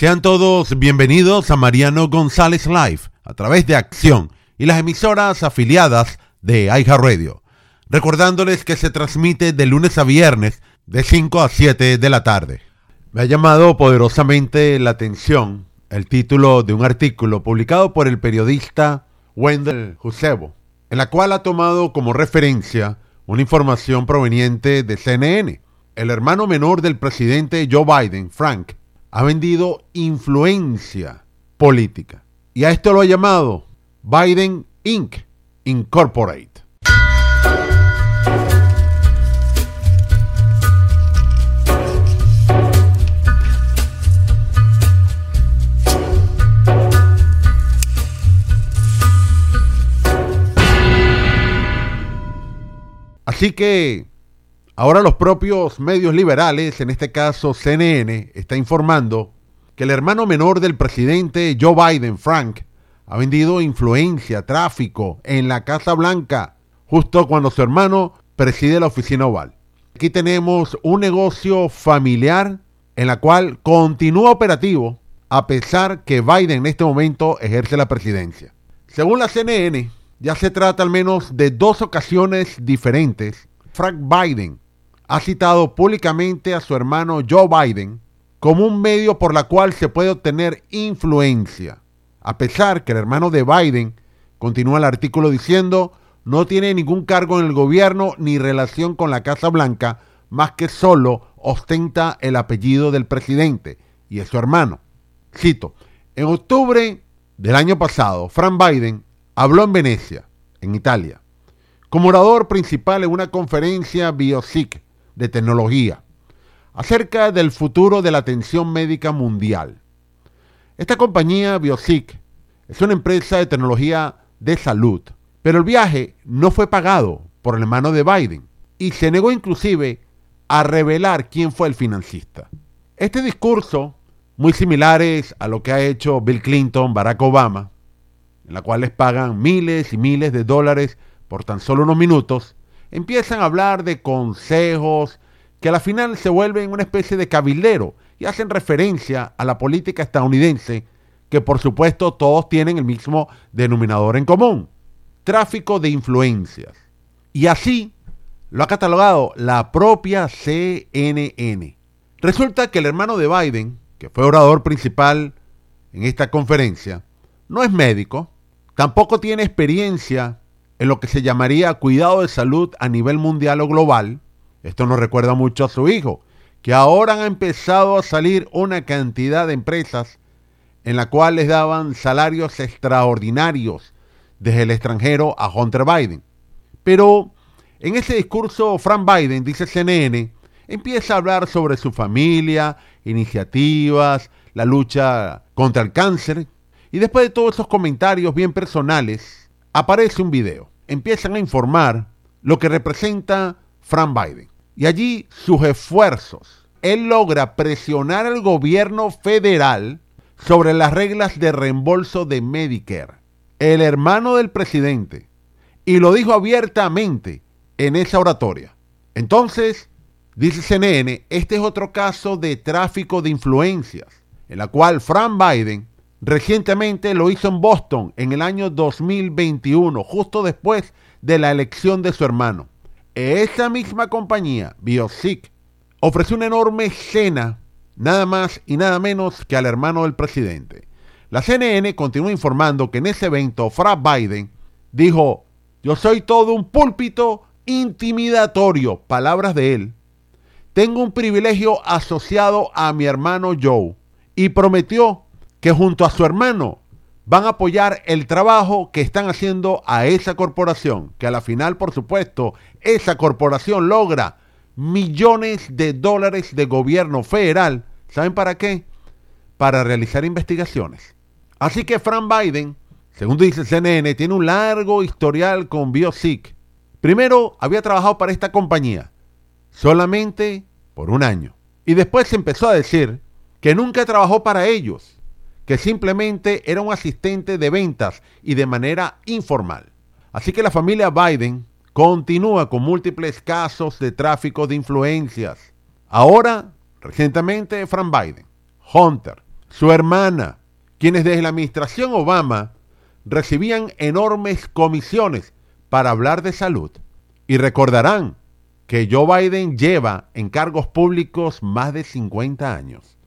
Sean todos bienvenidos a Mariano González Live a través de Acción y las emisoras afiliadas de Radio. Recordándoles que se transmite de lunes a viernes de 5 a 7 de la tarde. Me ha llamado poderosamente la atención el título de un artículo publicado por el periodista Wendell Jusebo, en la cual ha tomado como referencia una información proveniente de CNN. El hermano menor del presidente Joe Biden, Frank, ha vendido influencia política. Y a esto lo ha llamado Biden Inc. Incorporate. Así que ahora los propios medios liberales, en este caso CNN, está informando que el hermano menor del presidente Joe Biden, Frank, ha vendido influencia, tráfico en la Casa Blanca, justo cuando su hermano preside la oficina oval. Aquí tenemos un negocio familiar en la cual continúa operativo a pesar que Biden en este momento ejerce la presidencia. Según la CNN, ya se trata al menos de dos ocasiones diferentes. Frank Biden ha citado públicamente a su hermano Joe Biden como un medio por la cual se puede obtener influencia. A pesar que el hermano de Biden, continúa el artículo diciendo, no tiene ningún cargo en el gobierno ni relación con la Casa Blanca, más que solo ostenta el apellido del presidente y es su hermano. Cito, en octubre del año pasado, Frank Biden habló en Venecia, en Italia, como orador principal en una conferencia BioSIC de tecnología acerca del futuro de la atención médica mundial. Esta compañía BioSIC es una empresa de tecnología de salud, pero el viaje no fue pagado por el hermano de Biden y se negó inclusive a revelar quién fue el financista. Este discurso, muy similares a lo que ha hecho Bill Clinton, Barack Obama, en la cual les pagan miles y miles de dólares por tan solo unos minutos, empiezan a hablar de consejos que a la final se vuelven una especie de cabildero y hacen referencia a la política estadounidense, que por supuesto todos tienen el mismo denominador en común, tráfico de influencias. Y así lo ha catalogado la propia CNN. Resulta que el hermano de Biden, que fue orador principal en esta conferencia, no es médico, Tampoco tiene experiencia en lo que se llamaría cuidado de salud a nivel mundial o global. Esto nos recuerda mucho a su hijo, que ahora han empezado a salir una cantidad de empresas en la cual les daban salarios extraordinarios desde el extranjero a Hunter Biden. Pero en ese discurso, Frank Biden, dice CNN, empieza a hablar sobre su familia, iniciativas, la lucha contra el cáncer, y después de todos esos comentarios bien personales, aparece un video. Empiezan a informar lo que representa Frank Biden. Y allí sus esfuerzos. Él logra presionar al gobierno federal sobre las reglas de reembolso de Medicare. El hermano del presidente. Y lo dijo abiertamente en esa oratoria. Entonces, dice CNN, este es otro caso de tráfico de influencias, en la cual Frank Biden Recientemente lo hizo en Boston en el año 2021, justo después de la elección de su hermano. Esa misma compañía, BioSic, ofreció una enorme cena, nada más y nada menos que al hermano del presidente. La CNN continúa informando que en ese evento Frank Biden dijo, yo soy todo un púlpito intimidatorio, palabras de él. Tengo un privilegio asociado a mi hermano Joe y prometió que junto a su hermano van a apoyar el trabajo que están haciendo a esa corporación, que a la final, por supuesto, esa corporación logra millones de dólares de gobierno federal. ¿Saben para qué? Para realizar investigaciones. Así que Frank Biden, según dice CNN, tiene un largo historial con BioSic. Primero había trabajado para esta compañía, solamente por un año. Y después empezó a decir que nunca trabajó para ellos, que simplemente era un asistente de ventas y de manera informal. Así que la familia Biden continúa con múltiples casos de tráfico de influencias. Ahora, recientemente, Frank Biden, Hunter, su hermana, quienes desde la administración Obama recibían enormes comisiones para hablar de salud. Y recordarán que Joe Biden lleva en cargos públicos más de 50 años.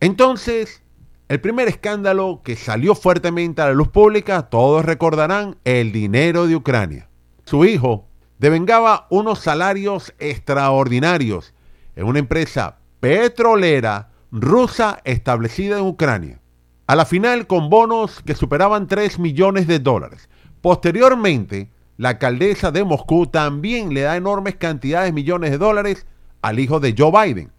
Entonces, el primer escándalo que salió fuertemente a la luz pública, todos recordarán, el dinero de Ucrania. Su hijo devengaba unos salarios extraordinarios en una empresa petrolera rusa establecida en Ucrania. A la final con bonos que superaban 3 millones de dólares. Posteriormente, la alcaldesa de Moscú también le da enormes cantidades de millones de dólares al hijo de Joe Biden,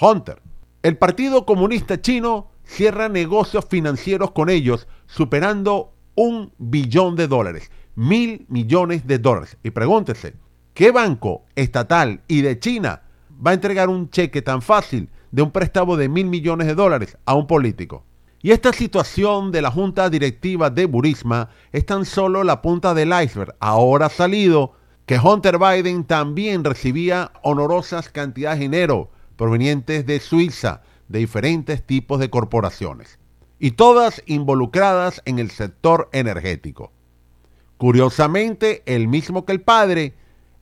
Hunter. El Partido Comunista Chino cierra negocios financieros con ellos, superando un billón de dólares, mil millones de dólares. Y pregúntese, ¿qué banco estatal y de China va a entregar un cheque tan fácil de un préstamo de mil millones de dólares a un político? Y esta situación de la junta directiva de Burisma es tan solo la punta del iceberg. Ahora ha salido que Hunter Biden también recibía honorosas cantidades de dinero provenientes de Suiza, de diferentes tipos de corporaciones, y todas involucradas en el sector energético. Curiosamente, el mismo que el padre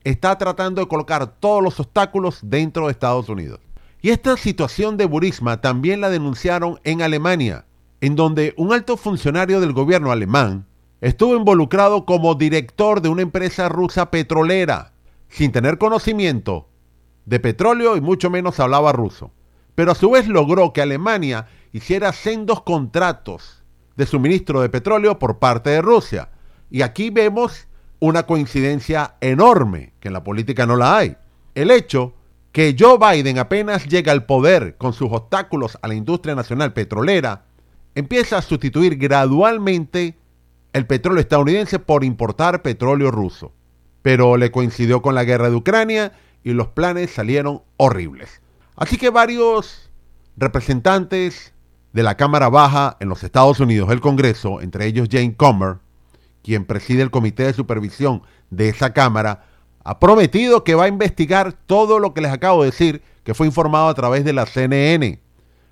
está tratando de colocar todos los obstáculos dentro de Estados Unidos. Y esta situación de Burisma también la denunciaron en Alemania, en donde un alto funcionario del gobierno alemán estuvo involucrado como director de una empresa rusa petrolera, sin tener conocimiento de petróleo y mucho menos hablaba ruso. Pero a su vez logró que Alemania hiciera sendos contratos de suministro de petróleo por parte de Rusia. Y aquí vemos una coincidencia enorme, que en la política no la hay. El hecho que Joe Biden apenas llega al poder con sus obstáculos a la industria nacional petrolera, empieza a sustituir gradualmente el petróleo estadounidense por importar petróleo ruso. Pero le coincidió con la guerra de Ucrania y los planes salieron horribles. Así que varios representantes de la Cámara Baja en los Estados Unidos, el Congreso, entre ellos Jane Comer, quien preside el comité de supervisión de esa Cámara, ha prometido que va a investigar todo lo que les acabo de decir, que fue informado a través de la CNN.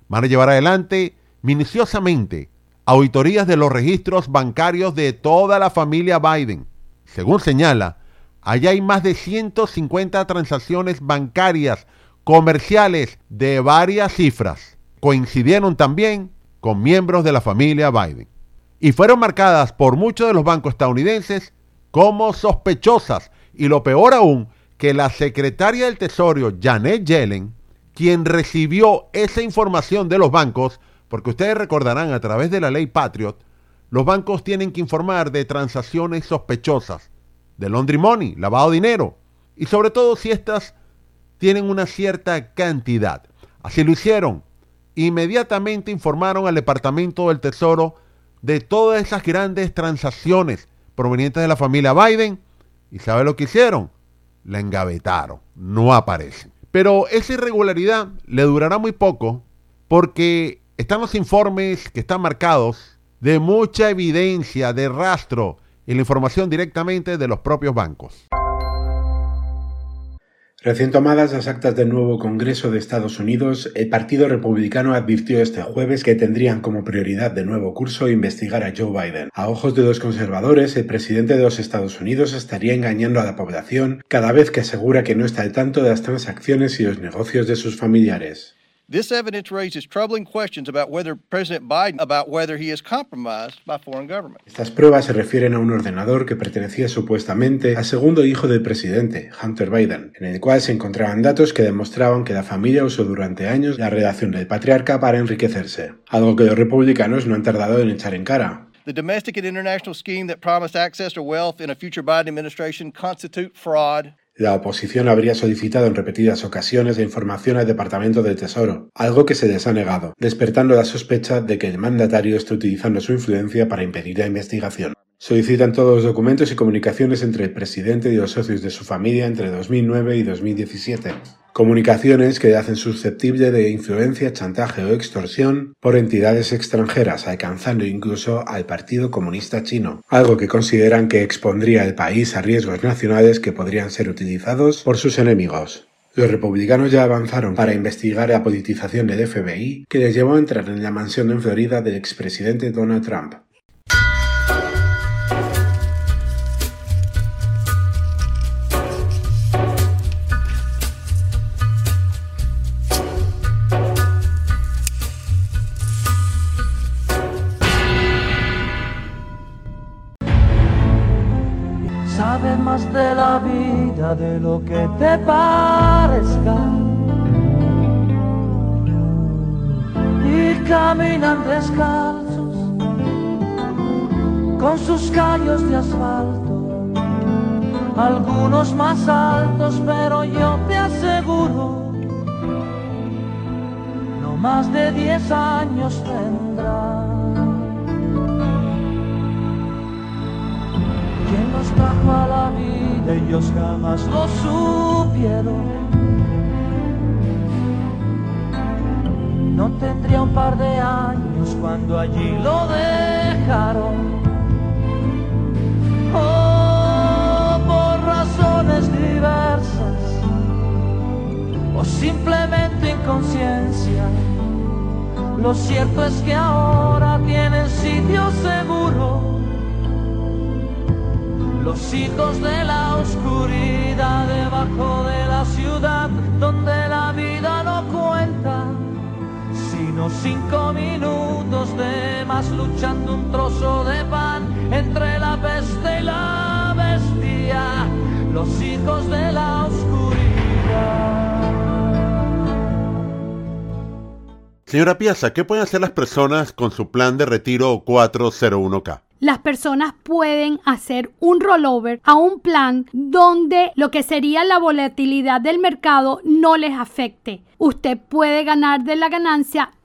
Van a llevar adelante minuciosamente auditorías de los registros bancarios de toda la familia Biden. Según señala, allá hay más de 150 transacciones bancarias comerciales de varias cifras. Coincidieron también con miembros de la familia Biden y fueron marcadas por muchos de los bancos estadounidenses como sospechosas y lo peor aún, que la secretaria del Tesoro, Janet Yellen, quien recibió esa información de los bancos, porque ustedes recordarán a través de la ley Patriot, los bancos tienen que informar de transacciones sospechosas, de laundry money, lavado de dinero, y sobre todo si estas tienen una cierta cantidad. Así lo hicieron. Inmediatamente informaron al Departamento del Tesoro de todas esas grandes transacciones provenientes de la familia Biden. ¿Y sabe lo que hicieron? La engavetaron. No aparecen. Pero esa irregularidad le durará muy poco porque están los informes que están marcados de mucha evidencia de rastro y la información directamente de los propios bancos. Recién tomadas las actas del nuevo Congreso de Estados Unidos, el Partido Republicano advirtió este jueves que tendrían como prioridad de nuevo curso investigar a Joe Biden. A ojos de los conservadores, el presidente de los Estados Unidos estaría engañando a la población cada vez que asegura que no está al tanto de las transacciones y los negocios de sus familiares. This evidence raises troubling questions about whether President Biden about whether he is compromised by foreign government. Estas pruebas se refieren a un ordenador que pertenecía supuestamente al segundo hijo del presidente, Hunter Biden, en el cual se encontraban datos que demostraban que la familia usó durante años la relación del patriarca para enriquecerse, algo que los republicanos no han tardado en echar en cara. The domestic and international scheme that promised access to wealth in a future Biden administration constitute fraud la oposición habría solicitado en repetidas ocasiones la información al Departamento del Tesoro, algo que se les ha negado, despertando la sospecha de que el mandatario está utilizando su influencia para impedir la investigación. Solicitan todos los documentos y comunicaciones entre el presidente y los socios de su familia entre 2009 y 2017. Comunicaciones que le hacen susceptible de influencia, chantaje o extorsión por entidades extranjeras, alcanzando incluso al Partido Comunista Chino, algo que consideran que expondría al país a riesgos nacionales que podrían ser utilizados por sus enemigos. Los republicanos ya avanzaron para investigar la politización del FBI que les llevó a entrar en la mansión en Florida del expresidente Donald Trump. Lo que te parezca. Y caminan descalzos con sus callos de asfalto, algunos más altos, pero yo te aseguro, no más de diez años tendrán. ¿Quién los trajo a la vida? Ellos jamás lo supieron. No tendría un par de años cuando allí lo dejaron. Oh, por razones diversas o simplemente inconsciencia. Lo cierto es que ahora tienen sitio seguro los hijos de la oscuridad debajo de la ciudad donde la vida no cuenta, sino cinco minutos de más luchando un trozo de pan entre la peste y la bestia, los hijos de la oscuridad. Señora Piazza, ¿qué pueden hacer las personas con su plan de retiro 401k? Las personas pueden hacer un rollover a un plan donde lo que sería la volatilidad del mercado no les afecte. Usted puede ganar de la ganancia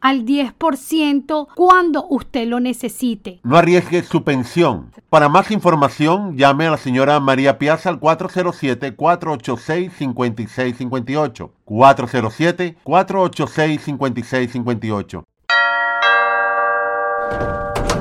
al 10% cuando usted lo necesite. No arriesgue su pensión. Para más información, llame a la señora María Piazza al 407-486-5658. 407-486-5658.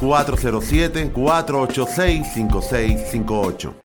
407 486 5658.